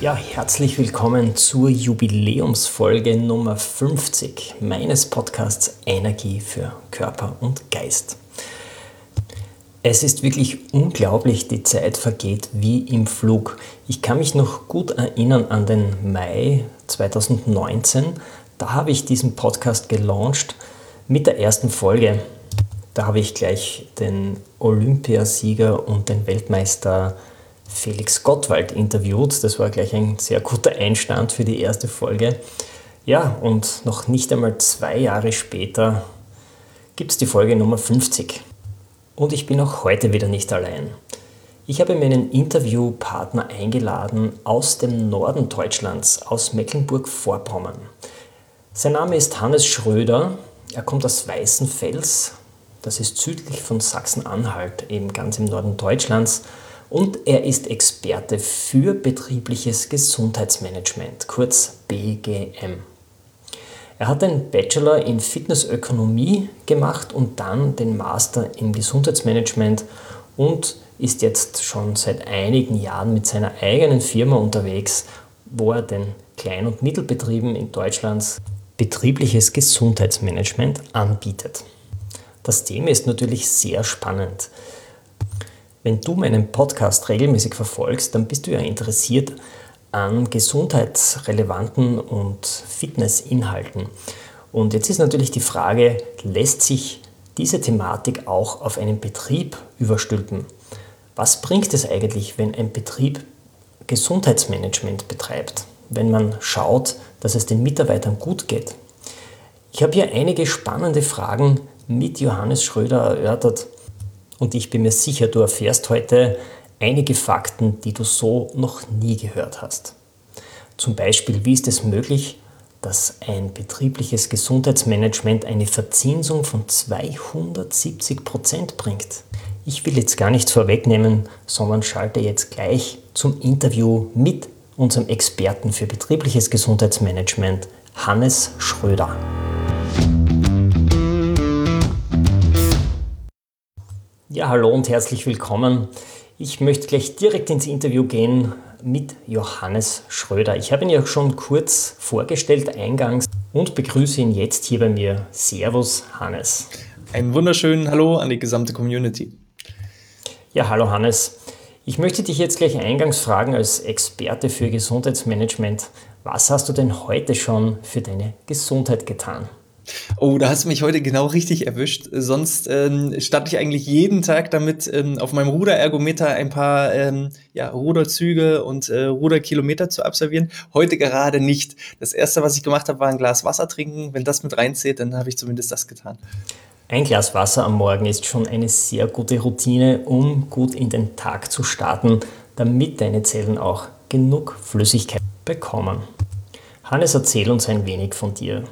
Ja, herzlich willkommen zur Jubiläumsfolge Nummer 50 meines Podcasts Energie für Körper und Geist. Es ist wirklich unglaublich, die Zeit vergeht wie im Flug. Ich kann mich noch gut erinnern an den Mai 2019. Da habe ich diesen Podcast gelauncht mit der ersten Folge. Da habe ich gleich den Olympiasieger und den Weltmeister Felix Gottwald interviewt. Das war gleich ein sehr guter Einstand für die erste Folge. Ja, und noch nicht einmal zwei Jahre später gibt es die Folge Nummer 50. Und ich bin auch heute wieder nicht allein. Ich habe mir einen Interviewpartner eingeladen aus dem Norden Deutschlands, aus Mecklenburg-Vorpommern. Sein Name ist Hannes Schröder. Er kommt aus Weißenfels. Das ist südlich von Sachsen-Anhalt, eben ganz im Norden Deutschlands und er ist Experte für betriebliches Gesundheitsmanagement, kurz BGM. Er hat den Bachelor in Fitnessökonomie gemacht und dann den Master in Gesundheitsmanagement und ist jetzt schon seit einigen Jahren mit seiner eigenen Firma unterwegs, wo er den Klein- und Mittelbetrieben in Deutschland betriebliches Gesundheitsmanagement anbietet. Das Thema ist natürlich sehr spannend. Wenn du meinen Podcast regelmäßig verfolgst, dann bist du ja interessiert an gesundheitsrelevanten und Fitnessinhalten. Und jetzt ist natürlich die Frage, lässt sich diese Thematik auch auf einen Betrieb überstülpen? Was bringt es eigentlich, wenn ein Betrieb Gesundheitsmanagement betreibt, wenn man schaut, dass es den Mitarbeitern gut geht? Ich habe hier einige spannende Fragen mit Johannes Schröder erörtert und ich bin mir sicher, du erfährst heute einige Fakten, die du so noch nie gehört hast. Zum Beispiel, wie ist es möglich, dass ein betriebliches Gesundheitsmanagement eine Verzinsung von 270 Prozent bringt? Ich will jetzt gar nichts vorwegnehmen, sondern schalte jetzt gleich zum Interview mit unserem Experten für betriebliches Gesundheitsmanagement, Hannes Schröder. Ja, hallo und herzlich willkommen. Ich möchte gleich direkt ins Interview gehen mit Johannes Schröder. Ich habe ihn ja schon kurz vorgestellt eingangs und begrüße ihn jetzt hier bei mir. Servus, Hannes. Einen wunderschönen Hallo an die gesamte Community. Ja, hallo Hannes. Ich möchte dich jetzt gleich eingangs fragen als Experte für Gesundheitsmanagement, was hast du denn heute schon für deine Gesundheit getan? Oh, da hast du mich heute genau richtig erwischt. Sonst ähm, starte ich eigentlich jeden Tag damit, ähm, auf meinem Ruderergometer ein paar ähm, ja, Ruderzüge und äh, Ruderkilometer zu absolvieren. Heute gerade nicht. Das erste, was ich gemacht habe, war ein Glas Wasser trinken. Wenn das mit reinzählt, dann habe ich zumindest das getan. Ein Glas Wasser am Morgen ist schon eine sehr gute Routine, um gut in den Tag zu starten, damit deine Zellen auch genug Flüssigkeit bekommen. Hannes, erzähl uns ein wenig von dir.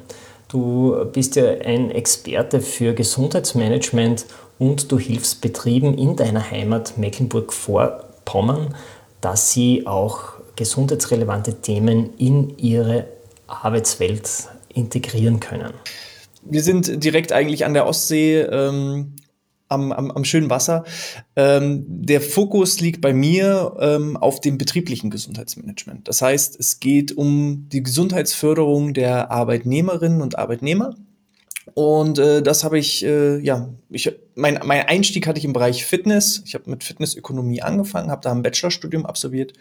Du bist ja ein Experte für Gesundheitsmanagement und du hilfst Betrieben in deiner Heimat Mecklenburg-Vorpommern, dass sie auch gesundheitsrelevante Themen in ihre Arbeitswelt integrieren können. Wir sind direkt eigentlich an der Ostsee ähm, am, am, am schönen Wasser. Ähm, der Fokus liegt bei mir ähm, auf dem betrieblichen Gesundheitsmanagement. Das heißt, es geht um die Gesundheitsförderung der Arbeitnehmerinnen und Arbeitnehmer. Und äh, das habe ich, äh, ja, ich mein, mein Einstieg hatte ich im Bereich Fitness. Ich habe mit Fitnessökonomie angefangen, habe da ein Bachelorstudium absolviert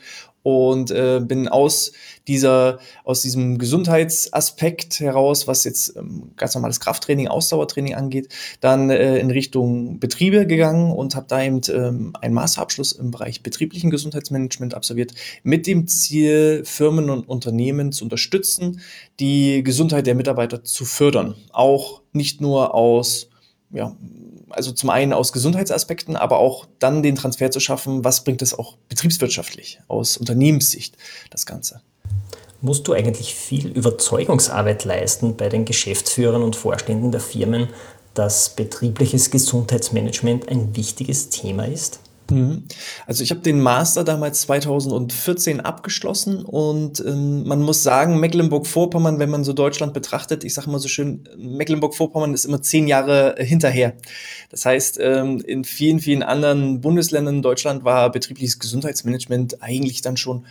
und äh, bin aus dieser aus diesem Gesundheitsaspekt heraus, was jetzt ähm, ganz normales Krafttraining, Ausdauertraining angeht, dann äh, in Richtung Betriebe gegangen und habe da eben ähm, einen Masterabschluss im Bereich betrieblichen Gesundheitsmanagement absolviert, mit dem Ziel, Firmen und Unternehmen zu unterstützen, die Gesundheit der Mitarbeiter zu fördern. Auch nicht nur aus ja, also zum einen aus Gesundheitsaspekten, aber auch dann den Transfer zu schaffen, was bringt es auch betriebswirtschaftlich aus Unternehmenssicht, das Ganze. Musst du eigentlich viel Überzeugungsarbeit leisten bei den Geschäftsführern und Vorständen der Firmen, dass betriebliches Gesundheitsmanagement ein wichtiges Thema ist? Mhm. Also ich habe den Master damals 2014 abgeschlossen und ähm, man muss sagen, Mecklenburg-Vorpommern, wenn man so Deutschland betrachtet, ich sage immer so schön, Mecklenburg-Vorpommern ist immer zehn Jahre hinterher. Das heißt, ähm, in vielen, vielen anderen Bundesländern in Deutschland war betriebliches Gesundheitsmanagement eigentlich dann schon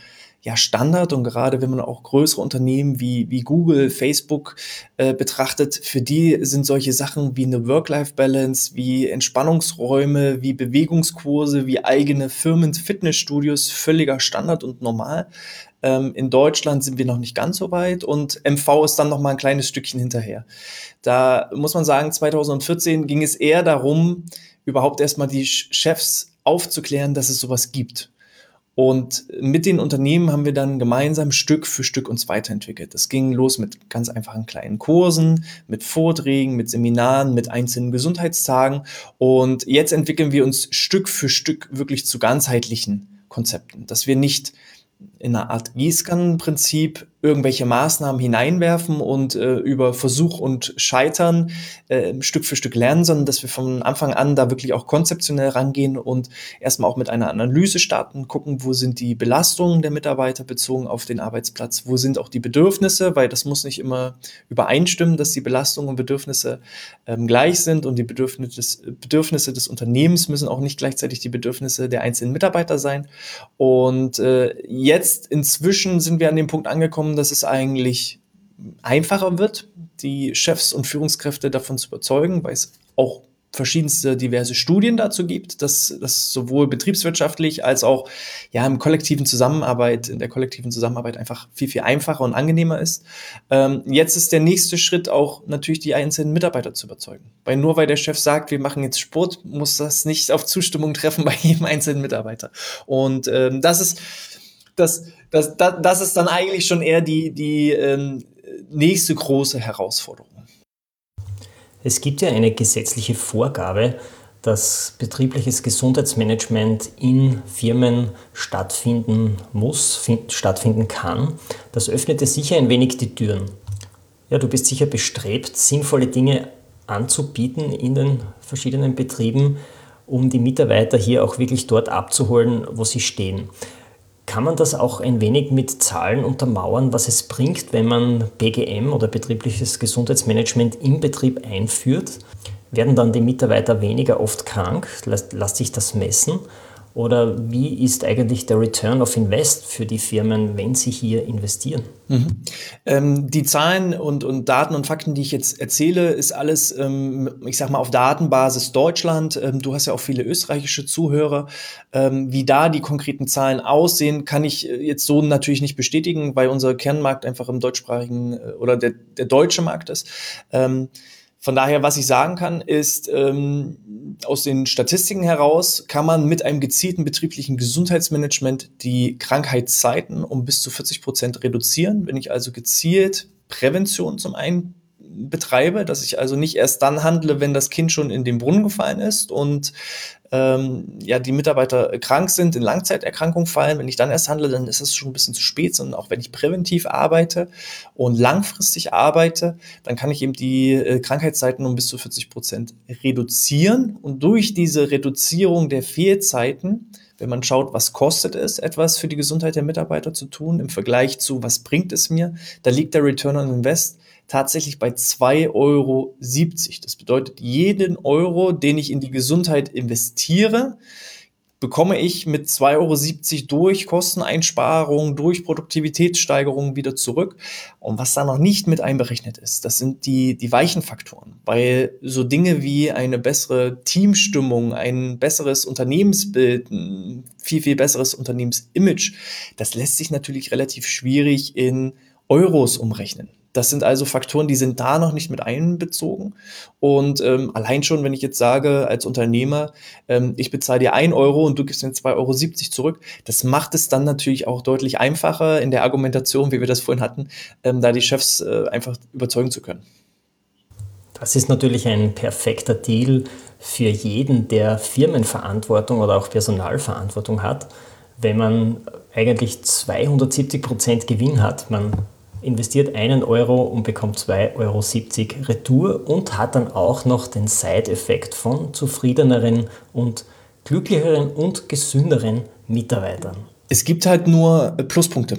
ja Standard und gerade wenn man auch größere Unternehmen wie, wie Google, Facebook äh, betrachtet, für die sind solche Sachen wie eine Work-Life-Balance, wie Entspannungsräume, wie Bewegungskurse, wie eigene Firmen-Fitnessstudios völliger Standard und normal. Ähm, in Deutschland sind wir noch nicht ganz so weit und MV ist dann noch mal ein kleines Stückchen hinterher. Da muss man sagen, 2014 ging es eher darum, überhaupt erstmal die Chefs aufzuklären, dass es sowas gibt. Und mit den Unternehmen haben wir dann gemeinsam Stück für Stück uns weiterentwickelt. Das ging los mit ganz einfachen kleinen Kursen, mit Vorträgen, mit Seminaren, mit einzelnen Gesundheitstagen. Und jetzt entwickeln wir uns Stück für Stück wirklich zu ganzheitlichen Konzepten, dass wir nicht in einer Art Gießkannenprinzip irgendwelche Maßnahmen hineinwerfen und äh, über Versuch und Scheitern äh, Stück für Stück lernen, sondern dass wir von Anfang an da wirklich auch konzeptionell rangehen und erstmal auch mit einer Analyse starten, gucken, wo sind die Belastungen der Mitarbeiter bezogen auf den Arbeitsplatz, wo sind auch die Bedürfnisse, weil das muss nicht immer übereinstimmen, dass die Belastungen und Bedürfnisse ähm, gleich sind und die Bedürfnisse des, Bedürfnisse des Unternehmens müssen auch nicht gleichzeitig die Bedürfnisse der einzelnen Mitarbeiter sein. Und äh, jetzt inzwischen sind wir an dem Punkt angekommen, dass es eigentlich einfacher wird, die Chefs und Führungskräfte davon zu überzeugen, weil es auch verschiedenste diverse Studien dazu gibt, dass das sowohl betriebswirtschaftlich als auch ja im kollektiven Zusammenarbeit, in der kollektiven Zusammenarbeit einfach viel, viel einfacher und angenehmer ist. Ähm, jetzt ist der nächste Schritt auch natürlich die einzelnen Mitarbeiter zu überzeugen. Weil nur weil der Chef sagt, wir machen jetzt Sport, muss das nicht auf Zustimmung treffen bei jedem einzelnen Mitarbeiter. Und ähm, das ist das, das, das, das ist dann eigentlich schon eher die, die ähm, nächste große Herausforderung. Es gibt ja eine gesetzliche Vorgabe, dass betriebliches Gesundheitsmanagement in Firmen stattfinden muss, stattfinden kann. Das öffnet dir sicher ein wenig die Türen. Ja, du bist sicher bestrebt, sinnvolle Dinge anzubieten in den verschiedenen Betrieben, um die Mitarbeiter hier auch wirklich dort abzuholen, wo sie stehen. Kann man das auch ein wenig mit Zahlen untermauern, was es bringt, wenn man BGM oder betriebliches Gesundheitsmanagement im Betrieb einführt? Werden dann die Mitarbeiter weniger oft krank? Lässt sich das messen? Oder wie ist eigentlich der Return of Invest für die Firmen, wenn sie hier investieren? Mhm. Ähm, die Zahlen und, und Daten und Fakten, die ich jetzt erzähle, ist alles, ähm, ich sag mal, auf Datenbasis Deutschland. Ähm, du hast ja auch viele österreichische Zuhörer. Ähm, wie da die konkreten Zahlen aussehen, kann ich äh, jetzt so natürlich nicht bestätigen, weil unser Kernmarkt einfach im deutschsprachigen äh, oder der, der deutsche Markt ist. Von daher, was ich sagen kann, ist, ähm, aus den Statistiken heraus kann man mit einem gezielten betrieblichen Gesundheitsmanagement die Krankheitszeiten um bis zu 40 Prozent reduzieren. Wenn ich also gezielt Prävention zum einen betreibe, dass ich also nicht erst dann handle, wenn das Kind schon in den Brunnen gefallen ist und ähm, ja, die Mitarbeiter krank sind, in Langzeiterkrankung fallen. Wenn ich dann erst handle, dann ist es schon ein bisschen zu spät, sondern auch wenn ich präventiv arbeite und langfristig arbeite, dann kann ich eben die äh, Krankheitszeiten um bis zu 40 Prozent reduzieren. Und durch diese Reduzierung der Fehlzeiten, wenn man schaut, was kostet es, etwas für die Gesundheit der Mitarbeiter zu tun, im Vergleich zu, was bringt es mir, da liegt der Return on Invest tatsächlich bei 2,70 Euro. Das bedeutet, jeden Euro, den ich in die Gesundheit investiere, bekomme ich mit 2,70 Euro durch Kosteneinsparungen, durch Produktivitätssteigerungen wieder zurück. Und was da noch nicht mit einberechnet ist, das sind die, die weichen Faktoren. Weil so Dinge wie eine bessere Teamstimmung, ein besseres Unternehmensbild, ein viel, viel besseres Unternehmensimage, das lässt sich natürlich relativ schwierig in Euros umrechnen. Das sind also Faktoren, die sind da noch nicht mit einbezogen. Und ähm, allein schon, wenn ich jetzt sage als Unternehmer, ähm, ich bezahle dir ein Euro und du gibst mir 2,70 Euro zurück, das macht es dann natürlich auch deutlich einfacher in der Argumentation, wie wir das vorhin hatten, ähm, da die Chefs äh, einfach überzeugen zu können. Das ist natürlich ein perfekter Deal für jeden, der Firmenverantwortung oder auch Personalverantwortung hat, wenn man eigentlich 270 Prozent Gewinn hat. Man investiert einen Euro und bekommt 2,70 Euro Retour und hat dann auch noch den Side-Effekt von zufriedeneren und glücklicheren und gesünderen Mitarbeitern. Es gibt halt nur Pluspunkte.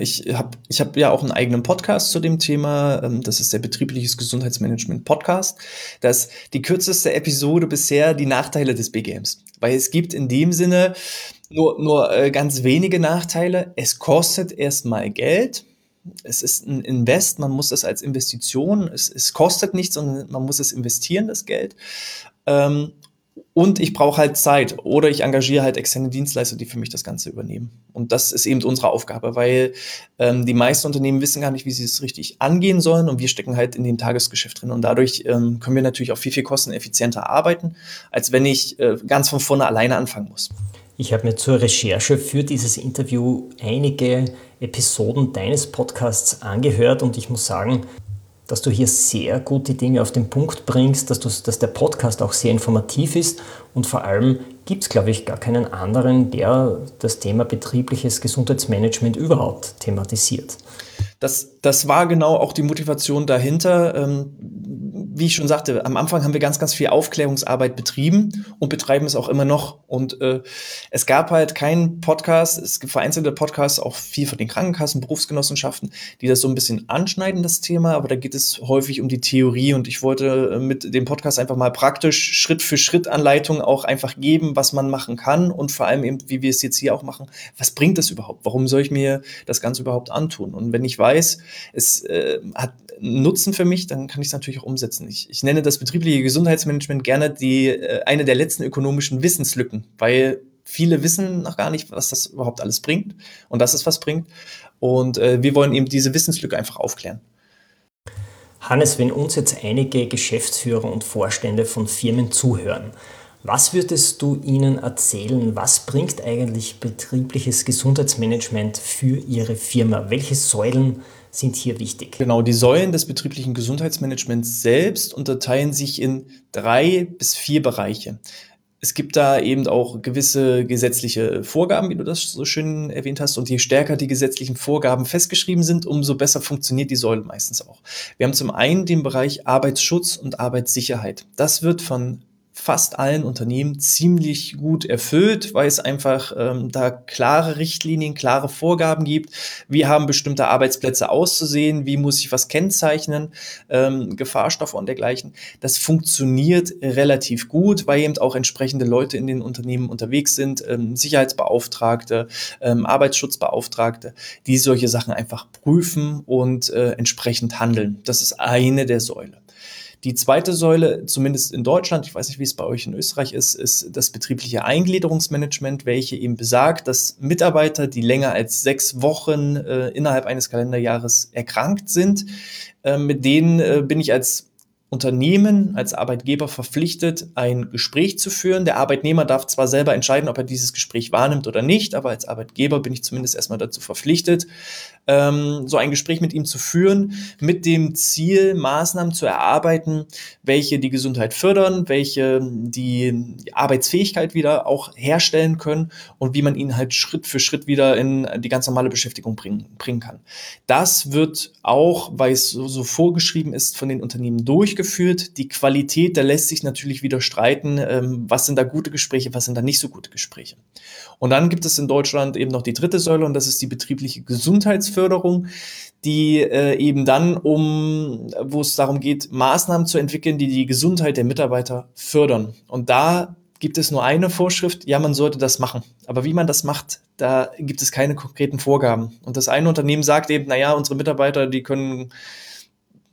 ich habe ich hab ja auch einen eigenen Podcast zu dem Thema. Ähm, das ist der Betriebliches Gesundheitsmanagement Podcast. Das ist die kürzeste Episode bisher die Nachteile des BGMs. Weil es gibt in dem Sinne nur, nur äh, ganz wenige Nachteile. Es kostet erstmal Geld es ist ein Invest, man muss es als Investition, es, es kostet nichts, sondern man muss es investieren, das Geld. Ähm, und ich brauche halt Zeit oder ich engagiere halt externe Dienstleister, die für mich das Ganze übernehmen. Und das ist eben unsere Aufgabe, weil ähm, die meisten Unternehmen wissen gar nicht, wie sie es richtig angehen sollen und wir stecken halt in dem Tagesgeschäft drin. Und dadurch ähm, können wir natürlich auch viel, viel kosteneffizienter arbeiten, als wenn ich äh, ganz von vorne alleine anfangen muss. Ich habe mir zur Recherche für dieses Interview einige Episoden deines Podcasts angehört und ich muss sagen, dass du hier sehr gut die Dinge auf den Punkt bringst, dass, du, dass der Podcast auch sehr informativ ist und vor allem gibt es, glaube ich, gar keinen anderen, der das Thema betriebliches Gesundheitsmanagement überhaupt thematisiert. Das, das war genau auch die Motivation dahinter. Ähm, wie ich schon sagte, am Anfang haben wir ganz, ganz viel Aufklärungsarbeit betrieben und betreiben es auch immer noch. Und äh, es gab halt keinen Podcast, es gibt vereinzelte Podcasts, auch viel von den Krankenkassen, Berufsgenossenschaften, die das so ein bisschen anschneiden, das Thema, aber da geht es häufig um die Theorie und ich wollte äh, mit dem Podcast einfach mal praktisch Schritt für Schritt Anleitungen auch einfach geben, was man machen kann und vor allem eben, wie wir es jetzt hier auch machen, was bringt das überhaupt? Warum soll ich mir das Ganze überhaupt antun? Und wenn ich weiß, es äh, hat Nutzen für mich, dann kann ich es natürlich auch umsetzen. Ich, ich nenne das betriebliche Gesundheitsmanagement gerne die äh, eine der letzten ökonomischen Wissenslücken, weil viele wissen noch gar nicht, was das überhaupt alles bringt und dass es was bringt. Und äh, wir wollen eben diese Wissenslücke einfach aufklären. Hannes, wenn uns jetzt einige Geschäftsführer und Vorstände von Firmen zuhören, was würdest du ihnen erzählen? Was bringt eigentlich betriebliches Gesundheitsmanagement für ihre Firma? Welche Säulen sind hier wichtig? Genau, die Säulen des betrieblichen Gesundheitsmanagements selbst unterteilen sich in drei bis vier Bereiche. Es gibt da eben auch gewisse gesetzliche Vorgaben, wie du das so schön erwähnt hast. Und je stärker die gesetzlichen Vorgaben festgeschrieben sind, umso besser funktioniert die Säule meistens auch. Wir haben zum einen den Bereich Arbeitsschutz und Arbeitssicherheit. Das wird von fast allen Unternehmen ziemlich gut erfüllt, weil es einfach ähm, da klare Richtlinien, klare Vorgaben gibt. Wie haben bestimmte Arbeitsplätze auszusehen? Wie muss ich was kennzeichnen? Ähm, Gefahrstoffe und dergleichen. Das funktioniert relativ gut, weil eben auch entsprechende Leute in den Unternehmen unterwegs sind, ähm, Sicherheitsbeauftragte, ähm, Arbeitsschutzbeauftragte, die solche Sachen einfach prüfen und äh, entsprechend handeln. Das ist eine der Säule. Die zweite Säule, zumindest in Deutschland, ich weiß nicht, wie es bei euch in Österreich ist, ist das betriebliche Eingliederungsmanagement, welche eben besagt, dass Mitarbeiter, die länger als sechs Wochen äh, innerhalb eines Kalenderjahres erkrankt sind, äh, mit denen äh, bin ich als Unternehmen als Arbeitgeber verpflichtet, ein Gespräch zu führen. Der Arbeitnehmer darf zwar selber entscheiden, ob er dieses Gespräch wahrnimmt oder nicht, aber als Arbeitgeber bin ich zumindest erstmal dazu verpflichtet, ähm, so ein Gespräch mit ihm zu führen, mit dem Ziel, Maßnahmen zu erarbeiten, welche die Gesundheit fördern, welche die Arbeitsfähigkeit wieder auch herstellen können und wie man ihn halt Schritt für Schritt wieder in die ganz normale Beschäftigung bringen, bringen kann. Das wird auch, weil es so, so vorgeschrieben ist, von den Unternehmen durchgeführt. Die Qualität, da lässt sich natürlich wieder streiten, ähm, was sind da gute Gespräche, was sind da nicht so gute Gespräche. Und dann gibt es in Deutschland eben noch die dritte Säule und das ist die betriebliche Gesundheitsförderung, die äh, eben dann um, wo es darum geht, Maßnahmen zu entwickeln, die die Gesundheit der Mitarbeiter fördern. Und da gibt es nur eine Vorschrift, ja, man sollte das machen. Aber wie man das macht, da gibt es keine konkreten Vorgaben. Und das eine Unternehmen sagt eben, naja, unsere Mitarbeiter, die können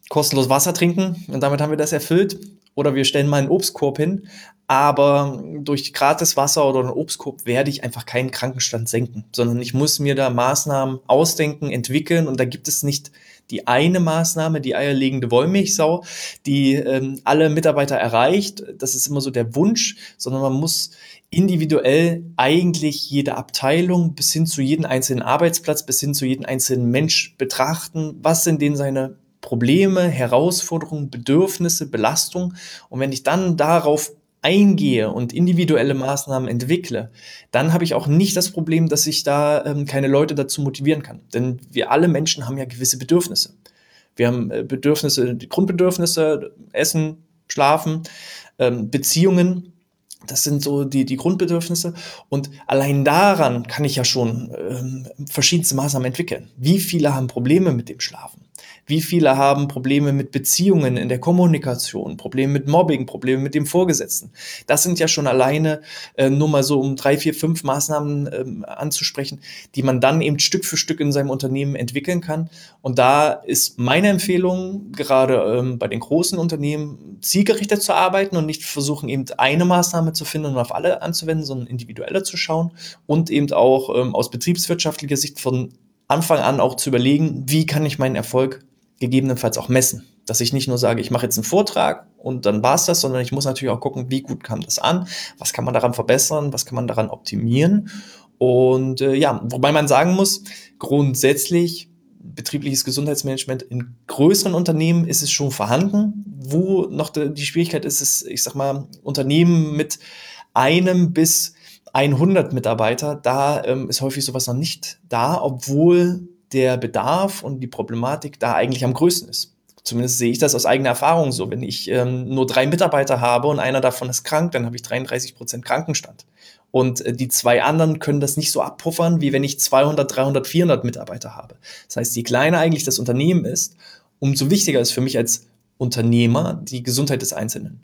kostenlos Wasser trinken und damit haben wir das erfüllt. Oder wir stellen mal einen Obstkorb hin. Aber durch gratis Wasser oder einen Obstkorb werde ich einfach keinen Krankenstand senken, sondern ich muss mir da Maßnahmen ausdenken, entwickeln und da gibt es nicht die eine Maßnahme, die eierlegende Wollmilchsau, die ähm, alle Mitarbeiter erreicht. Das ist immer so der Wunsch, sondern man muss individuell eigentlich jede Abteilung bis hin zu jedem einzelnen Arbeitsplatz, bis hin zu jedem einzelnen Mensch betrachten. Was sind denn seine Probleme, Herausforderungen, Bedürfnisse, Belastung. Und wenn ich dann darauf eingehe und individuelle Maßnahmen entwickle, dann habe ich auch nicht das Problem, dass ich da ähm, keine Leute dazu motivieren kann. Denn wir alle Menschen haben ja gewisse Bedürfnisse. Wir haben äh, Bedürfnisse, Grundbedürfnisse, Essen, Schlafen, ähm, Beziehungen. Das sind so die, die Grundbedürfnisse. Und allein daran kann ich ja schon ähm, verschiedenste Maßnahmen entwickeln. Wie viele haben Probleme mit dem Schlafen? Wie viele haben Probleme mit Beziehungen in der Kommunikation, Probleme mit Mobbing, Probleme mit dem Vorgesetzten? Das sind ja schon alleine äh, nur mal so um drei, vier, fünf Maßnahmen ähm, anzusprechen, die man dann eben Stück für Stück in seinem Unternehmen entwickeln kann. Und da ist meine Empfehlung, gerade ähm, bei den großen Unternehmen, zielgerichtet zu arbeiten und nicht versuchen, eben eine Maßnahme zu finden und auf alle anzuwenden, sondern individueller zu schauen und eben auch ähm, aus betriebswirtschaftlicher Sicht von Anfang an auch zu überlegen, wie kann ich meinen Erfolg gegebenenfalls auch messen. Dass ich nicht nur sage, ich mache jetzt einen Vortrag und dann war's das, sondern ich muss natürlich auch gucken, wie gut kam das an, was kann man daran verbessern, was kann man daran optimieren. Und äh, ja, wobei man sagen muss, grundsätzlich betriebliches Gesundheitsmanagement in größeren Unternehmen ist es schon vorhanden. Wo noch die Schwierigkeit ist, ist, ich sag mal, Unternehmen mit einem bis 100 Mitarbeiter, da ähm, ist häufig sowas noch nicht da, obwohl der Bedarf und die Problematik da eigentlich am größten ist. Zumindest sehe ich das aus eigener Erfahrung so. Wenn ich ähm, nur drei Mitarbeiter habe und einer davon ist krank, dann habe ich 33 Prozent Krankenstand. Und äh, die zwei anderen können das nicht so abpuffern, wie wenn ich 200, 300, 400 Mitarbeiter habe. Das heißt, je kleiner eigentlich das Unternehmen ist, umso wichtiger ist für mich als Unternehmer die Gesundheit des Einzelnen.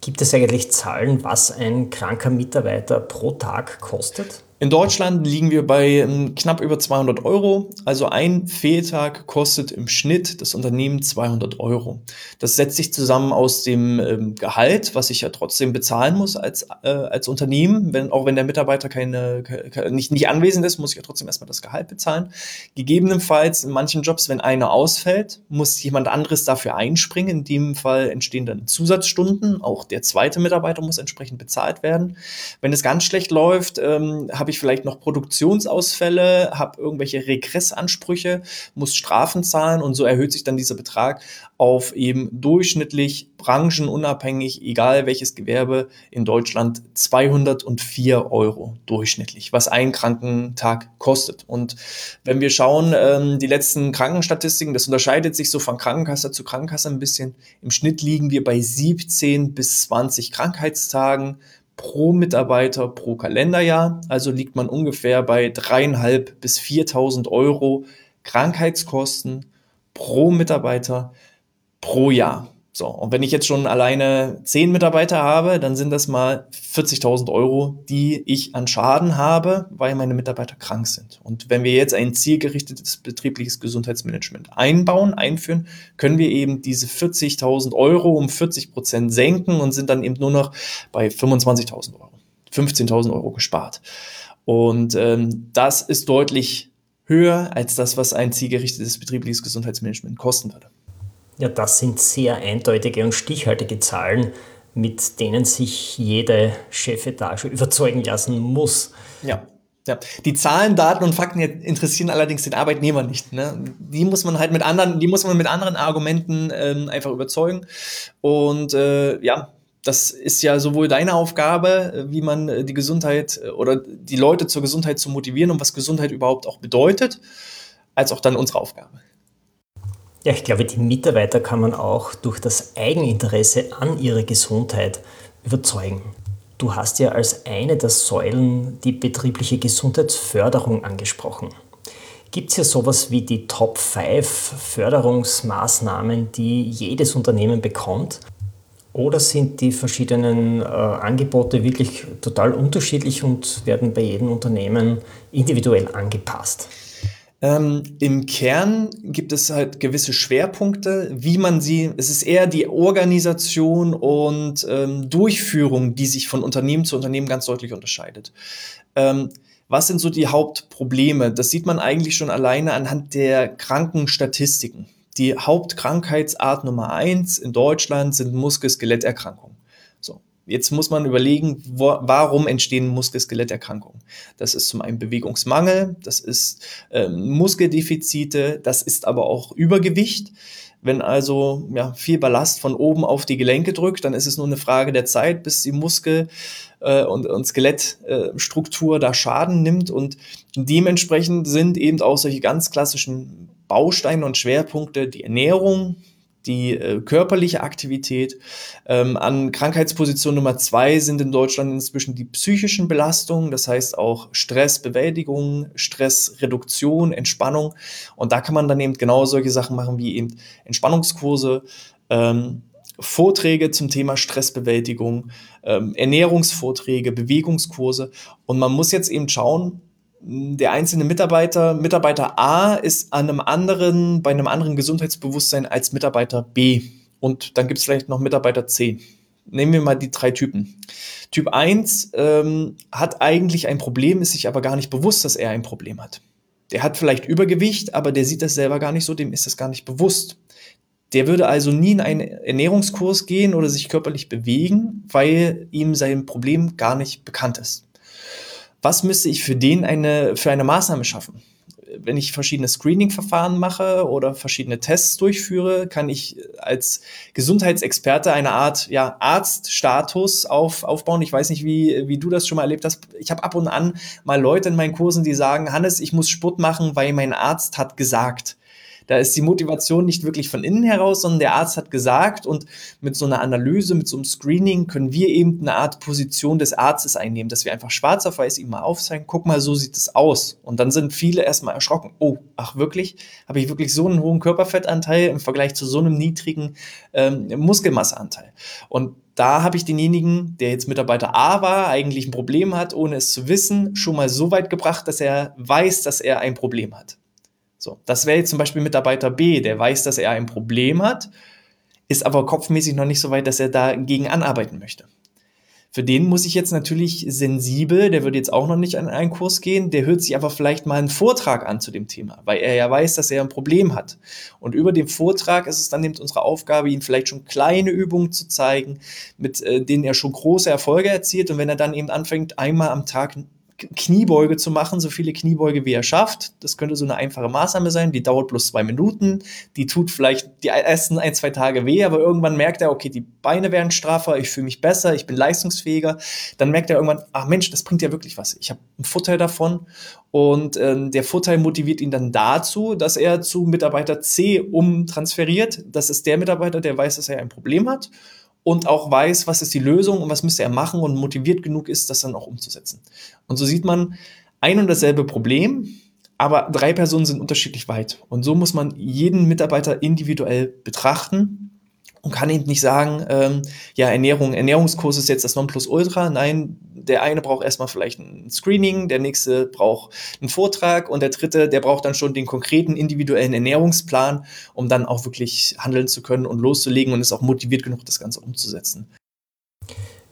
Gibt es eigentlich Zahlen, was ein kranker Mitarbeiter pro Tag kostet? In Deutschland liegen wir bei ähm, knapp über 200 Euro. Also ein Fehltag kostet im Schnitt das Unternehmen 200 Euro. Das setzt sich zusammen aus dem ähm, Gehalt, was ich ja trotzdem bezahlen muss als, äh, als Unternehmen. Wenn, auch wenn der Mitarbeiter keine, keine, nicht, nicht anwesend ist, muss ich ja trotzdem erstmal das Gehalt bezahlen. Gegebenenfalls in manchen Jobs, wenn einer ausfällt, muss jemand anderes dafür einspringen. In dem Fall entstehen dann Zusatzstunden. Auch der zweite Mitarbeiter muss entsprechend bezahlt werden. Wenn es ganz schlecht läuft, ähm, habe ich vielleicht noch Produktionsausfälle, habe irgendwelche Regressansprüche, muss Strafen zahlen und so erhöht sich dann dieser Betrag auf eben durchschnittlich branchenunabhängig, egal welches Gewerbe in Deutschland, 204 Euro durchschnittlich, was ein Krankentag kostet. Und wenn wir schauen, ähm, die letzten Krankenstatistiken, das unterscheidet sich so von Krankenkasse zu Krankenkasse ein bisschen. Im Schnitt liegen wir bei 17 bis 20 Krankheitstagen pro Mitarbeiter pro Kalenderjahr. Also liegt man ungefähr bei dreieinhalb bis 4.000 Euro Krankheitskosten pro Mitarbeiter pro Jahr. So, und wenn ich jetzt schon alleine zehn Mitarbeiter habe, dann sind das mal 40.000 Euro, die ich an Schaden habe, weil meine Mitarbeiter krank sind. Und wenn wir jetzt ein zielgerichtetes betriebliches Gesundheitsmanagement einbauen, einführen, können wir eben diese 40.000 Euro um 40 Prozent senken und sind dann eben nur noch bei 25.000 Euro, 15.000 Euro gespart. Und ähm, das ist deutlich höher als das, was ein zielgerichtetes betriebliches Gesundheitsmanagement kosten würde. Ja, das sind sehr eindeutige und stichhaltige Zahlen, mit denen sich jede Chefetage überzeugen lassen muss. Ja. Ja, die Zahlen, Daten und Fakten interessieren allerdings den Arbeitnehmer nicht. Ne? Die muss man halt mit anderen, die muss man mit anderen Argumenten ähm, einfach überzeugen. Und äh, ja, das ist ja sowohl deine Aufgabe, wie man die Gesundheit äh, oder die Leute zur Gesundheit zu motivieren und was Gesundheit überhaupt auch bedeutet, als auch dann unsere Aufgabe. Ja, ich glaube, die Mitarbeiter kann man auch durch das Eigeninteresse an ihrer Gesundheit überzeugen. Du hast ja als eine der Säulen die betriebliche Gesundheitsförderung angesprochen. Gibt es ja sowas wie die Top 5 Förderungsmaßnahmen, die jedes Unternehmen bekommt? Oder sind die verschiedenen äh, Angebote wirklich total unterschiedlich und werden bei jedem Unternehmen individuell angepasst? Ähm, Im Kern gibt es halt gewisse Schwerpunkte, wie man sie, es ist eher die Organisation und ähm, Durchführung, die sich von Unternehmen zu Unternehmen ganz deutlich unterscheidet. Ähm, was sind so die Hauptprobleme? Das sieht man eigentlich schon alleine anhand der Krankenstatistiken. Die Hauptkrankheitsart Nummer eins in Deutschland sind Muskel-Skeletterkrankungen. Jetzt muss man überlegen, wo, warum entstehen Muskel-Skeletterkrankungen. Das ist zum einen Bewegungsmangel, das ist ähm, Muskeldefizite, das ist aber auch Übergewicht. Wenn also ja, viel Ballast von oben auf die Gelenke drückt, dann ist es nur eine Frage der Zeit, bis die Muskel- äh, und, und Skelettstruktur äh, da Schaden nimmt. Und dementsprechend sind eben auch solche ganz klassischen Bausteine und Schwerpunkte die Ernährung, die äh, körperliche Aktivität. Ähm, an Krankheitsposition Nummer zwei sind in Deutschland inzwischen die psychischen Belastungen, das heißt auch Stressbewältigung, Stressreduktion, Entspannung. Und da kann man dann eben genau solche Sachen machen wie eben Entspannungskurse, ähm, Vorträge zum Thema Stressbewältigung, ähm, Ernährungsvorträge, Bewegungskurse. Und man muss jetzt eben schauen, der einzelne Mitarbeiter, Mitarbeiter A ist an einem anderen, bei einem anderen Gesundheitsbewusstsein als Mitarbeiter B. Und dann gibt es vielleicht noch Mitarbeiter C. Nehmen wir mal die drei Typen. Typ 1 ähm, hat eigentlich ein Problem, ist sich aber gar nicht bewusst, dass er ein Problem hat. Der hat vielleicht Übergewicht, aber der sieht das selber gar nicht so, dem ist das gar nicht bewusst. Der würde also nie in einen Ernährungskurs gehen oder sich körperlich bewegen, weil ihm sein Problem gar nicht bekannt ist was müsste ich für den eine, für eine Maßnahme schaffen? Wenn ich verschiedene Screening-Verfahren mache oder verschiedene Tests durchführe, kann ich als Gesundheitsexperte eine Art ja, Arztstatus auf, aufbauen. Ich weiß nicht, wie, wie du das schon mal erlebt hast. Ich habe ab und an mal Leute in meinen Kursen, die sagen, Hannes, ich muss Sport machen, weil mein Arzt hat gesagt. Da ist die Motivation nicht wirklich von innen heraus, sondern der Arzt hat gesagt und mit so einer Analyse, mit so einem Screening können wir eben eine Art Position des Arztes einnehmen, dass wir einfach schwarz auf weiß ihm mal aufzeigen, guck mal, so sieht es aus. Und dann sind viele erstmal erschrocken. Oh, ach wirklich? Habe ich wirklich so einen hohen Körperfettanteil im Vergleich zu so einem niedrigen ähm, Muskelmasseanteil? Und da habe ich denjenigen, der jetzt Mitarbeiter A war, eigentlich ein Problem hat, ohne es zu wissen, schon mal so weit gebracht, dass er weiß, dass er ein Problem hat. So, das wäre jetzt zum Beispiel Mitarbeiter B, der weiß, dass er ein Problem hat, ist aber kopfmäßig noch nicht so weit, dass er dagegen anarbeiten möchte. Für den muss ich jetzt natürlich sensibel, der würde jetzt auch noch nicht an einen Kurs gehen, der hört sich aber vielleicht mal einen Vortrag an zu dem Thema, weil er ja weiß, dass er ein Problem hat. Und über den Vortrag ist es dann eben unsere Aufgabe, ihm vielleicht schon kleine Übungen zu zeigen, mit äh, denen er schon große Erfolge erzielt. Und wenn er dann eben anfängt, einmal am Tag Kniebeuge zu machen, so viele Kniebeuge wie er schafft. Das könnte so eine einfache Maßnahme sein, die dauert bloß zwei Minuten. Die tut vielleicht die ersten ein, zwei Tage weh, aber irgendwann merkt er, okay, die Beine werden straffer, ich fühle mich besser, ich bin leistungsfähiger. Dann merkt er irgendwann, ach Mensch, das bringt ja wirklich was. Ich habe einen Vorteil davon. Und ähm, der Vorteil motiviert ihn dann dazu, dass er zu Mitarbeiter C umtransferiert. Das ist der Mitarbeiter, der weiß, dass er ein Problem hat und auch weiß, was ist die Lösung und was müsste er machen und motiviert genug ist, das dann auch umzusetzen. Und so sieht man ein und dasselbe Problem, aber drei Personen sind unterschiedlich weit. Und so muss man jeden Mitarbeiter individuell betrachten und kann eben nicht sagen, ähm, ja, Ernährung, Ernährungskurs ist jetzt das Nonplusultra. Nein, der eine braucht erstmal vielleicht ein Screening, der nächste braucht einen Vortrag und der dritte, der braucht dann schon den konkreten individuellen Ernährungsplan, um dann auch wirklich handeln zu können und loszulegen und ist auch motiviert genug, das Ganze umzusetzen.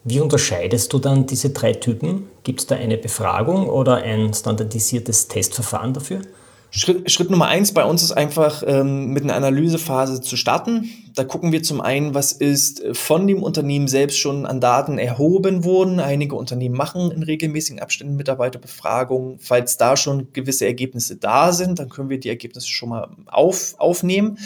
Wie unterscheidest du dann diese drei Typen? Gibt es da eine Befragung oder ein standardisiertes Testverfahren dafür? Schritt, Schritt Nummer eins bei uns ist einfach ähm, mit einer Analysephase zu starten. Da gucken wir zum einen, was ist von dem Unternehmen selbst schon an Daten erhoben worden. Einige Unternehmen machen in regelmäßigen Abständen Mitarbeiterbefragungen. Falls da schon gewisse Ergebnisse da sind, dann können wir die Ergebnisse schon mal auf, aufnehmen.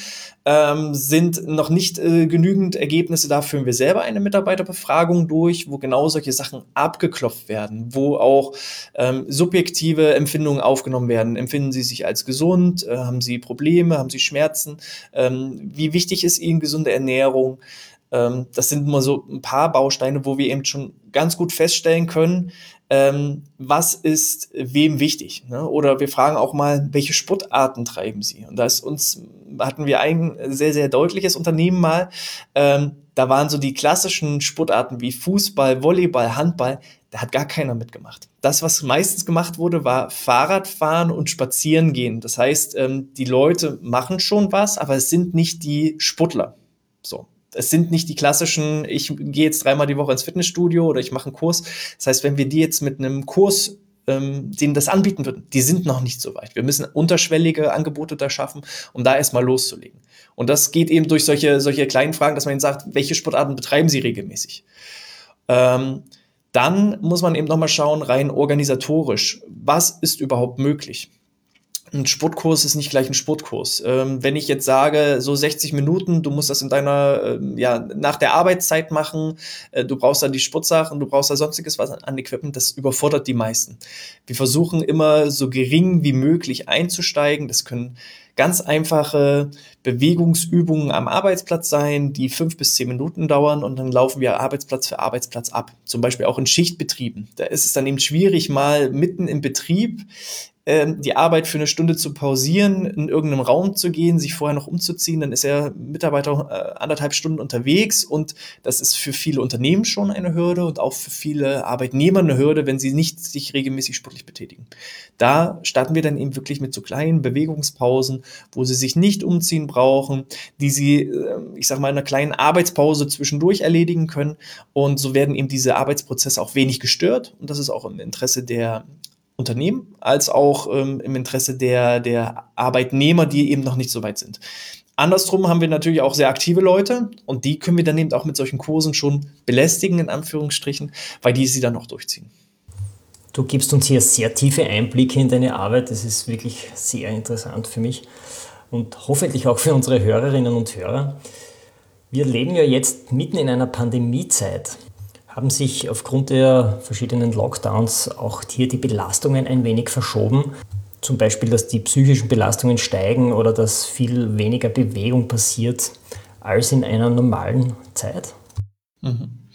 Ähm, sind noch nicht äh, genügend Ergebnisse, da führen wir selber eine Mitarbeiterbefragung durch, wo genau solche Sachen abgeklopft werden, wo auch ähm, subjektive Empfindungen aufgenommen werden. Empfinden Sie sich als gesund? Äh, haben Sie Probleme? Haben Sie Schmerzen? Ähm, wie wichtig ist Ihnen gesunde Ernährung? Ähm, das sind immer so ein paar Bausteine, wo wir eben schon ganz gut feststellen können, ähm, was ist wem wichtig. Ne? Oder wir fragen auch mal, welche Sportarten treiben sie? Und da ist uns, hatten wir ein sehr, sehr deutliches Unternehmen mal, ähm, da waren so die klassischen Sportarten wie Fußball, Volleyball, Handball, da hat gar keiner mitgemacht. Das, was meistens gemacht wurde, war Fahrradfahren und Spazierengehen. Das heißt, ähm, die Leute machen schon was, aber es sind nicht die Sportler. So es sind nicht die klassischen, ich gehe jetzt dreimal die Woche ins Fitnessstudio oder ich mache einen Kurs. Das heißt, wenn wir die jetzt mit einem Kurs ähm, denen das anbieten würden, die sind noch nicht so weit. Wir müssen unterschwellige Angebote da schaffen, um da erstmal loszulegen. Und das geht eben durch solche, solche kleinen Fragen, dass man ihnen sagt, welche Sportarten betreiben sie regelmäßig? Ähm, dann muss man eben nochmal schauen, rein organisatorisch, was ist überhaupt möglich? ein Sportkurs ist nicht gleich ein Sportkurs. Ähm, wenn ich jetzt sage, so 60 Minuten, du musst das in deiner, äh, ja, nach der Arbeitszeit machen, äh, du brauchst da die Sportsachen, du brauchst da sonstiges was an Equipment, das überfordert die meisten. Wir versuchen immer so gering wie möglich einzusteigen. Das können ganz einfache Bewegungsübungen am Arbeitsplatz sein, die fünf bis zehn Minuten dauern und dann laufen wir Arbeitsplatz für Arbeitsplatz ab. Zum Beispiel auch in Schichtbetrieben. Da ist es dann eben schwierig, mal mitten im Betrieb ähm, die Arbeit für eine Stunde zu pausieren, in irgendeinem Raum zu gehen, sich vorher noch umzuziehen, dann ist der Mitarbeiter äh, anderthalb Stunden unterwegs und das ist für viele Unternehmen schon eine Hürde und auch für viele Arbeitnehmer eine Hürde, wenn sie nicht sich regelmäßig sportlich betätigen. Da starten wir dann eben wirklich mit so kleinen Bewegungspausen, wo sie sich nicht umziehen brauchen, die sie, äh, ich sag mal, in einer kleinen Arbeitspause zwischendurch erledigen können und so werden eben diese Arbeitsprozesse auch wenig gestört und das ist auch im Interesse der Unternehmen als auch ähm, im Interesse der, der Arbeitnehmer, die eben noch nicht so weit sind. Andersrum haben wir natürlich auch sehr aktive Leute und die können wir dann eben auch mit solchen Kursen schon belästigen, in Anführungsstrichen, weil die sie dann auch durchziehen. Du gibst uns hier sehr tiefe Einblicke in deine Arbeit. Das ist wirklich sehr interessant für mich und hoffentlich auch für unsere Hörerinnen und Hörer. Wir leben ja jetzt mitten in einer Pandemiezeit haben sich aufgrund der verschiedenen Lockdowns auch hier die Belastungen ein wenig verschoben. Zum Beispiel, dass die psychischen Belastungen steigen oder dass viel weniger Bewegung passiert als in einer normalen Zeit. Mhm.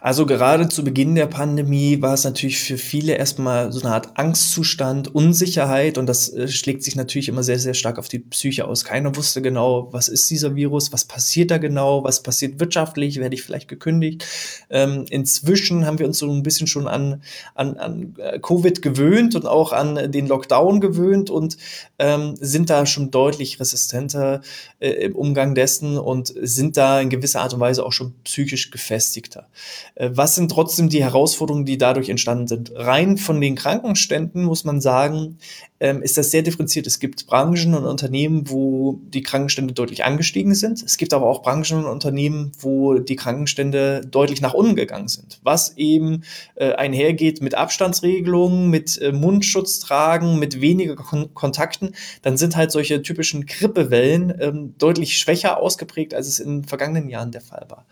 Also gerade zu Beginn der Pandemie war es natürlich für viele erstmal so eine Art Angstzustand, Unsicherheit und das äh, schlägt sich natürlich immer sehr, sehr stark auf die Psyche aus. Keiner wusste genau, was ist dieser Virus, was passiert da genau, was passiert wirtschaftlich, werde ich vielleicht gekündigt. Ähm, inzwischen haben wir uns so ein bisschen schon an, an, an äh, Covid gewöhnt und auch an den Lockdown gewöhnt und ähm, sind da schon deutlich resistenter äh, im Umgang dessen und sind da in gewisser Art und Weise auch schon psychisch gefestigter. Äh, was sind trotzdem die Herausforderungen, die dadurch entstanden sind? Rein von den Krankenständen muss man sagen, ähm, ist das sehr differenziert. Es gibt Branchen und Unternehmen, wo die Krankenstände deutlich angestiegen sind. Es gibt aber auch Branchen und Unternehmen, wo die Krankenstände deutlich nach unten gegangen sind. Was eben äh, einhergeht mit Abstandsregelungen, mit äh, Mundschutz tragen, mit weniger Kon Kontakten, dann sind halt solche typischen Grippewellen ähm, deutlich schwächer ausgeprägt, als es in vergangenen Jahren der Fall war.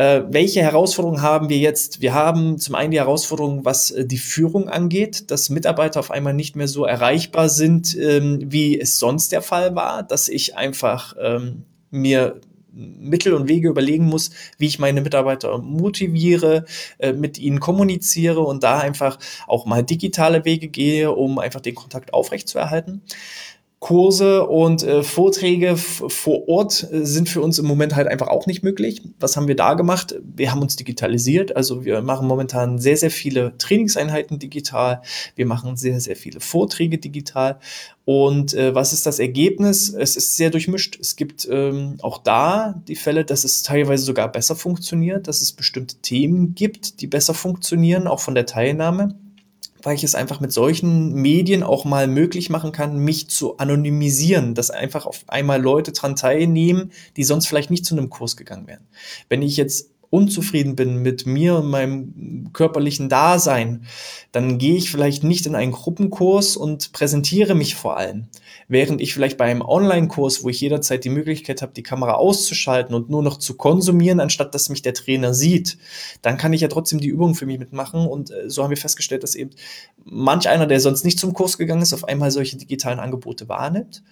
Äh, welche Herausforderungen haben wir jetzt? Wir haben zum einen die Herausforderung, was äh, die Führung angeht, dass Mitarbeiter auf einmal nicht mehr so erreichbar sind, ähm, wie es sonst der Fall war, dass ich einfach ähm, mir Mittel und Wege überlegen muss, wie ich meine Mitarbeiter motiviere, äh, mit ihnen kommuniziere und da einfach auch mal digitale Wege gehe, um einfach den Kontakt aufrechtzuerhalten. Kurse und äh, Vorträge vor Ort äh, sind für uns im Moment halt einfach auch nicht möglich. Was haben wir da gemacht? Wir haben uns digitalisiert. Also wir machen momentan sehr, sehr viele Trainingseinheiten digital. Wir machen sehr, sehr viele Vorträge digital. Und äh, was ist das Ergebnis? Es ist sehr durchmischt. Es gibt ähm, auch da die Fälle, dass es teilweise sogar besser funktioniert, dass es bestimmte Themen gibt, die besser funktionieren, auch von der Teilnahme weil ich es einfach mit solchen Medien auch mal möglich machen kann, mich zu anonymisieren, dass einfach auf einmal Leute dran teilnehmen, die sonst vielleicht nicht zu einem Kurs gegangen wären. Wenn ich jetzt unzufrieden bin mit mir und meinem körperlichen Dasein, dann gehe ich vielleicht nicht in einen Gruppenkurs und präsentiere mich vor allem. Während ich vielleicht bei einem Online-Kurs, wo ich jederzeit die Möglichkeit habe, die Kamera auszuschalten und nur noch zu konsumieren, anstatt dass mich der Trainer sieht, dann kann ich ja trotzdem die Übung für mich mitmachen. Und äh, so haben wir festgestellt, dass eben manch einer, der sonst nicht zum Kurs gegangen ist, auf einmal solche digitalen Angebote wahrnimmt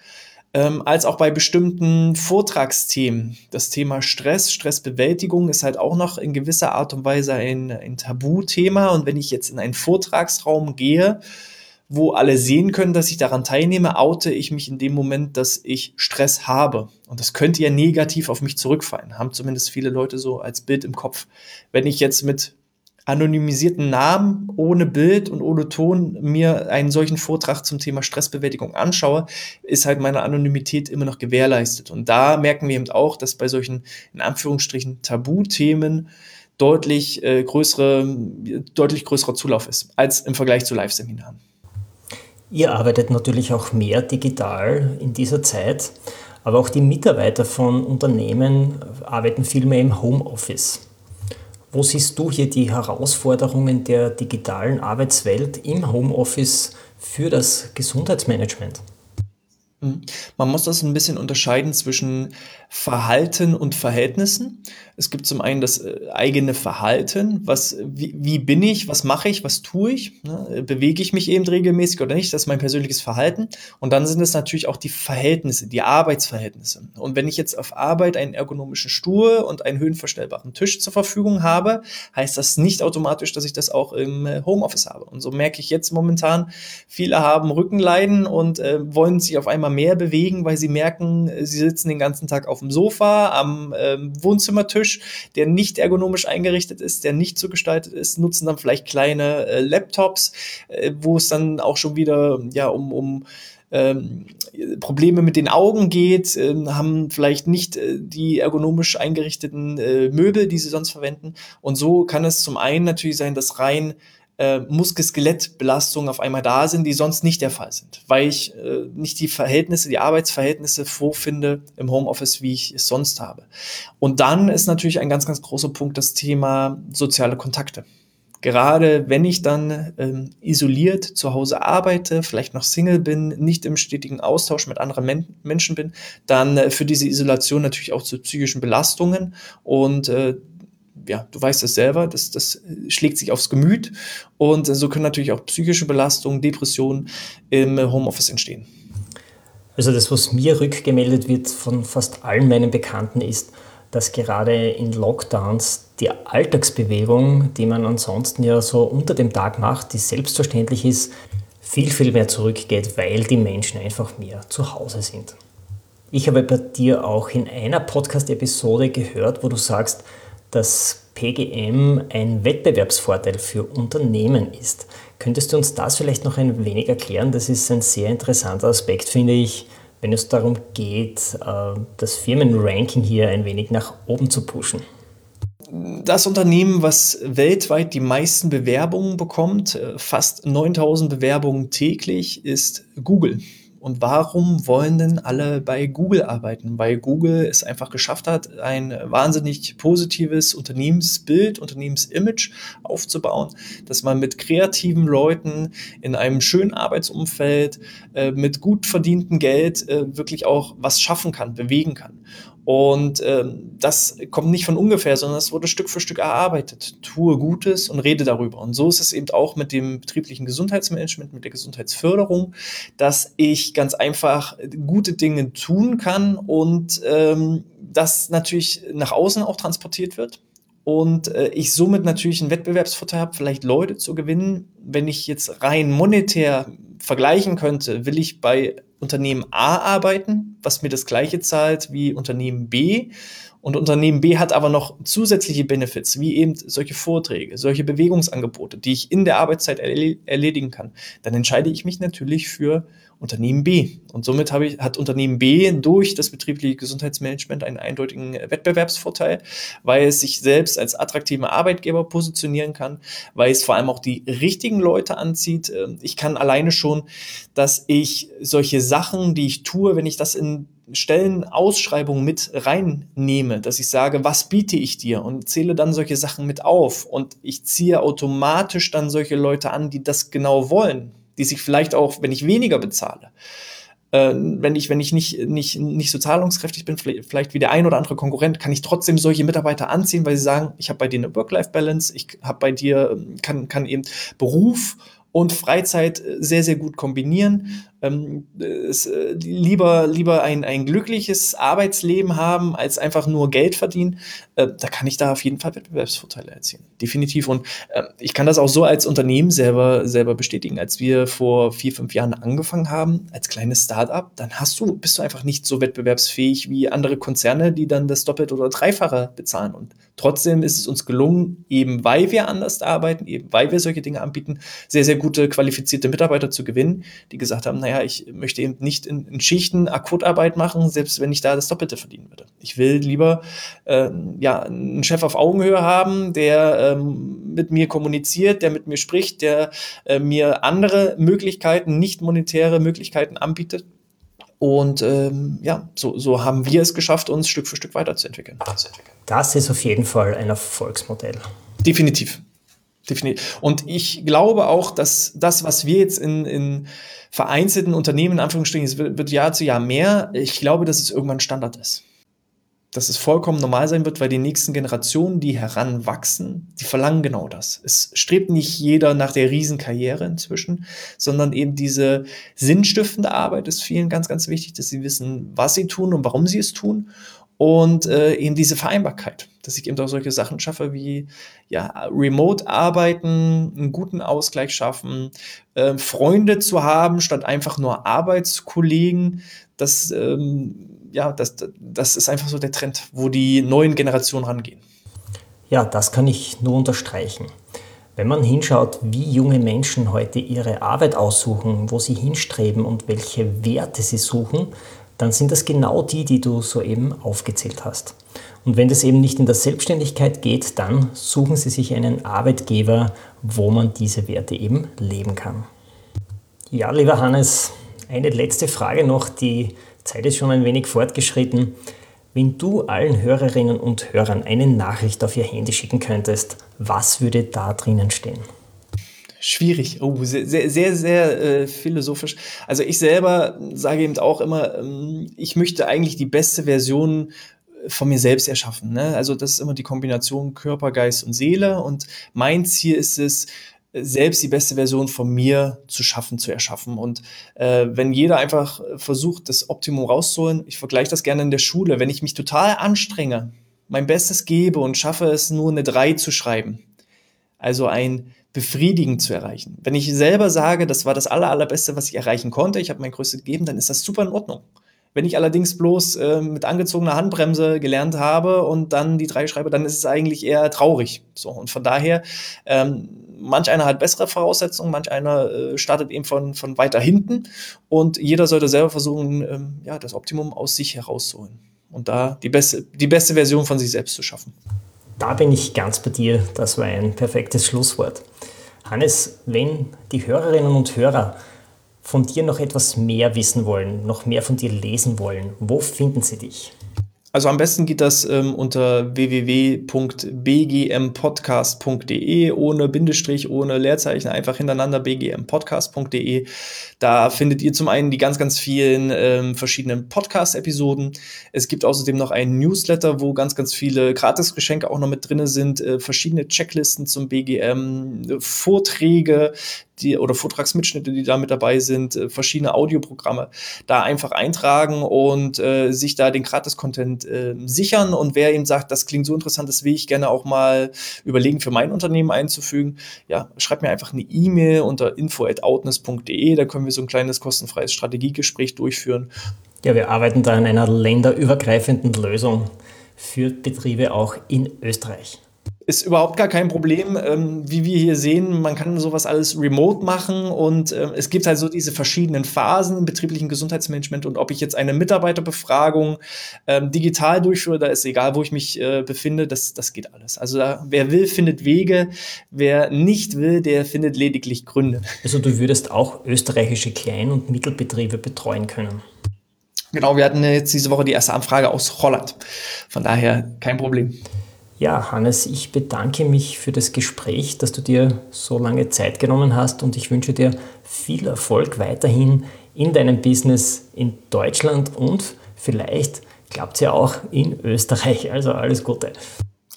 ähm, als auch bei bestimmten Vortragsthemen. Das Thema Stress, Stressbewältigung ist halt auch noch in gewisser Art und Weise ein, ein Tabuthema. Und wenn ich jetzt in einen Vortragsraum gehe, wo alle sehen können, dass ich daran teilnehme, oute ich mich in dem Moment, dass ich Stress habe. Und das könnte ja negativ auf mich zurückfallen, haben zumindest viele Leute so als Bild im Kopf. Wenn ich jetzt mit anonymisierten Namen, ohne Bild und ohne Ton mir einen solchen Vortrag zum Thema Stressbewältigung anschaue, ist halt meine Anonymität immer noch gewährleistet. Und da merken wir eben auch, dass bei solchen, in Anführungsstrichen, Tabuthemen deutlich äh, größere, deutlich größerer Zulauf ist, als im Vergleich zu Live-Seminaren. Ihr arbeitet natürlich auch mehr digital in dieser Zeit, aber auch die Mitarbeiter von Unternehmen arbeiten viel mehr im Homeoffice. Wo siehst du hier die Herausforderungen der digitalen Arbeitswelt im Homeoffice für das Gesundheitsmanagement? Mhm. Man muss das ein bisschen unterscheiden zwischen Verhalten und Verhältnissen. Es gibt zum einen das äh, eigene Verhalten, was, wie, wie bin ich, was mache ich, was tue ich, ne? bewege ich mich eben regelmäßig oder nicht, das ist mein persönliches Verhalten. Und dann sind es natürlich auch die Verhältnisse, die Arbeitsverhältnisse. Und wenn ich jetzt auf Arbeit einen ergonomischen Stuhl und einen höhenverstellbaren Tisch zur Verfügung habe, heißt das nicht automatisch, dass ich das auch im äh, Homeoffice habe. Und so merke ich jetzt momentan, viele haben Rückenleiden und äh, wollen sich auf einmal mehr bewegen, weil sie merken, sie sitzen den ganzen Tag auf dem Sofa, am äh, Wohnzimmertisch Tisch, der nicht ergonomisch eingerichtet ist, der nicht so gestaltet ist, nutzen dann vielleicht kleine äh, Laptops, äh, wo es dann auch schon wieder ja um, um ähm, Probleme mit den Augen geht, äh, haben vielleicht nicht äh, die ergonomisch eingerichteten äh, Möbel, die sie sonst verwenden. Und so kann es zum einen natürlich sein, dass rein äh, Muskel-Skelett-Belastungen auf einmal da sind, die sonst nicht der Fall sind, weil ich äh, nicht die Verhältnisse, die Arbeitsverhältnisse vorfinde im Homeoffice, wie ich es sonst habe. Und dann ist natürlich ein ganz, ganz großer Punkt das Thema soziale Kontakte. Gerade wenn ich dann ähm, isoliert zu Hause arbeite, vielleicht noch Single bin, nicht im stetigen Austausch mit anderen Men Menschen bin, dann äh, für diese Isolation natürlich auch zu psychischen Belastungen und äh, ja, du weißt es selber, das, das schlägt sich aufs Gemüt und so können natürlich auch psychische Belastungen, Depressionen im Homeoffice entstehen. Also das, was mir rückgemeldet wird von fast allen meinen Bekannten, ist, dass gerade in Lockdowns die Alltagsbewegung, die man ansonsten ja so unter dem Tag macht, die selbstverständlich ist, viel, viel mehr zurückgeht, weil die Menschen einfach mehr zu Hause sind. Ich habe bei dir auch in einer Podcast-Episode gehört, wo du sagst, dass PGM ein Wettbewerbsvorteil für Unternehmen ist. Könntest du uns das vielleicht noch ein wenig erklären? Das ist ein sehr interessanter Aspekt, finde ich, wenn es darum geht, äh, das Firmenranking hier ein wenig nach oben zu pushen. Das Unternehmen, was weltweit die meisten Bewerbungen bekommt, äh, fast 9000 Bewerbungen täglich, ist Google. Und warum wollen denn alle bei Google arbeiten? Weil Google es einfach geschafft hat, ein wahnsinnig positives Unternehmensbild, Unternehmensimage aufzubauen, dass man mit kreativen Leuten in einem schönen Arbeitsumfeld äh, mit gut verdientem Geld äh, wirklich auch was schaffen kann, bewegen kann. Und ähm, das kommt nicht von ungefähr, sondern es wurde Stück für Stück erarbeitet. Tue Gutes und rede darüber. Und so ist es eben auch mit dem betrieblichen Gesundheitsmanagement, mit der Gesundheitsförderung, dass ich ganz einfach gute Dinge tun kann und ähm, das natürlich nach außen auch transportiert wird und äh, ich somit natürlich einen Wettbewerbsvorteil habe, vielleicht Leute zu gewinnen. Wenn ich jetzt rein monetär vergleichen könnte, will ich bei Unternehmen A arbeiten, was mir das gleiche zahlt wie Unternehmen B. Und Unternehmen B hat aber noch zusätzliche Benefits, wie eben solche Vorträge, solche Bewegungsangebote, die ich in der Arbeitszeit erledigen kann. Dann entscheide ich mich natürlich für Unternehmen B. Und somit habe ich, hat Unternehmen B durch das betriebliche Gesundheitsmanagement einen eindeutigen Wettbewerbsvorteil, weil es sich selbst als attraktiven Arbeitgeber positionieren kann, weil es vor allem auch die richtigen Leute anzieht. Ähm, ich kann alleine schon, dass ich solche Sachen, die ich tue, wenn ich das in Stellenausschreibungen mit reinnehme, dass ich sage, was biete ich dir und zähle dann solche Sachen mit auf und ich ziehe automatisch dann solche Leute an, die das genau wollen, die sich vielleicht auch, wenn ich weniger bezahle, äh, wenn ich, wenn ich nicht, nicht, nicht so zahlungskräftig bin, vielleicht wie der ein oder andere Konkurrent, kann ich trotzdem solche Mitarbeiter anziehen, weil sie sagen, ich habe bei dir eine Work-Life-Balance, ich habe bei dir, ähm, kann, kann eben Beruf und Freizeit äh, sehr, sehr gut kombinieren. Ähm, es, äh, lieber, lieber ein, ein glückliches Arbeitsleben haben, als einfach nur Geld verdienen. Äh, da kann ich da auf jeden Fall Wettbewerbsvorteile erzielen. Definitiv. Und äh, ich kann das auch so als Unternehmen selber, selber bestätigen. Als wir vor vier, fünf Jahren angefangen haben, als kleines Startup, dann hast du, bist du einfach nicht so wettbewerbsfähig wie andere Konzerne, die dann das Doppelte oder Dreifache bezahlen. Und trotzdem ist es uns gelungen, eben weil wir anders arbeiten, eben weil wir solche Dinge anbieten, sehr, sehr gute qualifizierte Mitarbeiter zu gewinnen, die gesagt haben, naja, ich möchte eben nicht in, in Schichten Akkordarbeit machen, selbst wenn ich da das Doppelte verdienen würde. Ich will lieber äh, ja, einen Chef auf Augenhöhe haben, der ähm, mit mir kommuniziert, der mit mir spricht, der äh, mir andere Möglichkeiten, nicht monetäre Möglichkeiten anbietet Und ähm, ja, so, so haben wir es geschafft, uns Stück für Stück weiterzuentwickeln. Das ist auf jeden Fall ein Erfolgsmodell. Definitiv. Definitiv. Und ich glaube auch, dass das, was wir jetzt in, in vereinzelten Unternehmen, in Anführungsstrichen, es wird, wird Jahr zu Jahr mehr, ich glaube, dass es irgendwann Standard ist dass es vollkommen normal sein wird, weil die nächsten Generationen, die heranwachsen, die verlangen genau das. Es strebt nicht jeder nach der Riesenkarriere inzwischen, sondern eben diese sinnstiftende Arbeit ist vielen ganz, ganz wichtig, dass sie wissen, was sie tun und warum sie es tun. Und äh, eben diese Vereinbarkeit, dass ich eben auch solche Sachen schaffe wie ja, Remote-Arbeiten, einen guten Ausgleich schaffen, äh, Freunde zu haben, statt einfach nur Arbeitskollegen, das ähm, ja, das, das ist einfach so der Trend, wo die neuen Generationen rangehen. Ja, das kann ich nur unterstreichen. Wenn man hinschaut, wie junge Menschen heute ihre Arbeit aussuchen, wo sie hinstreben und welche Werte sie suchen, dann sind das genau die, die du soeben aufgezählt hast. Und wenn das eben nicht in der Selbstständigkeit geht, dann suchen sie sich einen Arbeitgeber, wo man diese Werte eben leben kann. Ja, lieber Hannes, eine letzte Frage noch, die Zeit ist schon ein wenig fortgeschritten. Wenn du allen Hörerinnen und Hörern eine Nachricht auf ihr Handy schicken könntest, was würde da drinnen stehen? Schwierig, oh, sehr, sehr, sehr, sehr äh, philosophisch. Also ich selber sage eben auch immer, ähm, ich möchte eigentlich die beste Version von mir selbst erschaffen. Ne? Also das ist immer die Kombination Körper, Geist und Seele. Und mein Ziel ist es, selbst die beste Version von mir zu schaffen, zu erschaffen. Und äh, wenn jeder einfach versucht, das Optimum rauszuholen, ich vergleiche das gerne in der Schule, wenn ich mich total anstrenge, mein Bestes gebe und schaffe es nur eine 3 zu schreiben, also ein Befriedigen zu erreichen. Wenn ich selber sage, das war das aller, allerbeste, was ich erreichen konnte, ich habe mein Größtes gegeben, dann ist das super in Ordnung. Wenn ich allerdings bloß äh, mit angezogener Handbremse gelernt habe und dann die drei schreibe, dann ist es eigentlich eher traurig. So und von daher, ähm, manch einer hat bessere Voraussetzungen, manch einer äh, startet eben von, von weiter hinten und jeder sollte selber versuchen, ähm, ja, das Optimum aus sich herauszuholen und da die beste, die beste Version von sich selbst zu schaffen. Da bin ich ganz bei dir. Das war ein perfektes Schlusswort. Hannes, wenn die Hörerinnen und Hörer von dir noch etwas mehr wissen wollen, noch mehr von dir lesen wollen, wo finden sie dich? Also am besten geht das ähm, unter www.bgmpodcast.de ohne Bindestrich, ohne Leerzeichen, einfach hintereinander bgmpodcast.de. Da findet ihr zum einen die ganz, ganz vielen ähm, verschiedenen Podcast-Episoden. Es gibt außerdem noch einen Newsletter, wo ganz, ganz viele Gratisgeschenke auch noch mit drin sind, äh, verschiedene Checklisten zum BGM, äh, Vorträge, die oder Vortragsmitschnitte, die da mit dabei sind, äh, verschiedene Audioprogramme, da einfach eintragen und äh, sich da den Gratis-Content äh, sichern. Und wer eben sagt, das klingt so interessant, das will ich gerne auch mal überlegen, für mein Unternehmen einzufügen, ja, schreibt mir einfach eine E-Mail unter info.outness.de, da können wir so ein kleines kostenfreies Strategiegespräch durchführen. Ja, wir arbeiten da an einer länderübergreifenden Lösung für Betriebe auch in Österreich ist überhaupt gar kein Problem. Ähm, wie wir hier sehen, man kann sowas alles remote machen und äh, es gibt halt so diese verschiedenen Phasen im betrieblichen Gesundheitsmanagement und ob ich jetzt eine Mitarbeiterbefragung ähm, digital durchführe, da ist egal, wo ich mich äh, befinde, das, das geht alles. Also da, wer will, findet Wege, wer nicht will, der findet lediglich Gründe. Also du würdest auch österreichische Klein- und Mittelbetriebe betreuen können. Genau, wir hatten jetzt diese Woche die erste Anfrage aus Holland. Von daher kein Problem. Ja, Hannes, ich bedanke mich für das Gespräch, dass du dir so lange Zeit genommen hast und ich wünsche dir viel Erfolg weiterhin in deinem Business in Deutschland und vielleicht klappt es ja auch in Österreich. Also alles Gute.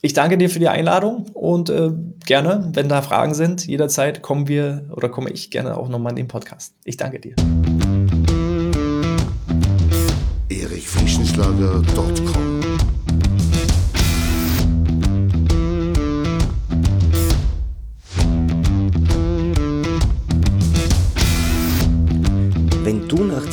Ich danke dir für die Einladung und äh, gerne, wenn da Fragen sind, jederzeit kommen wir oder komme ich gerne auch nochmal in den Podcast. Ich danke dir. erichfrischenschlager.com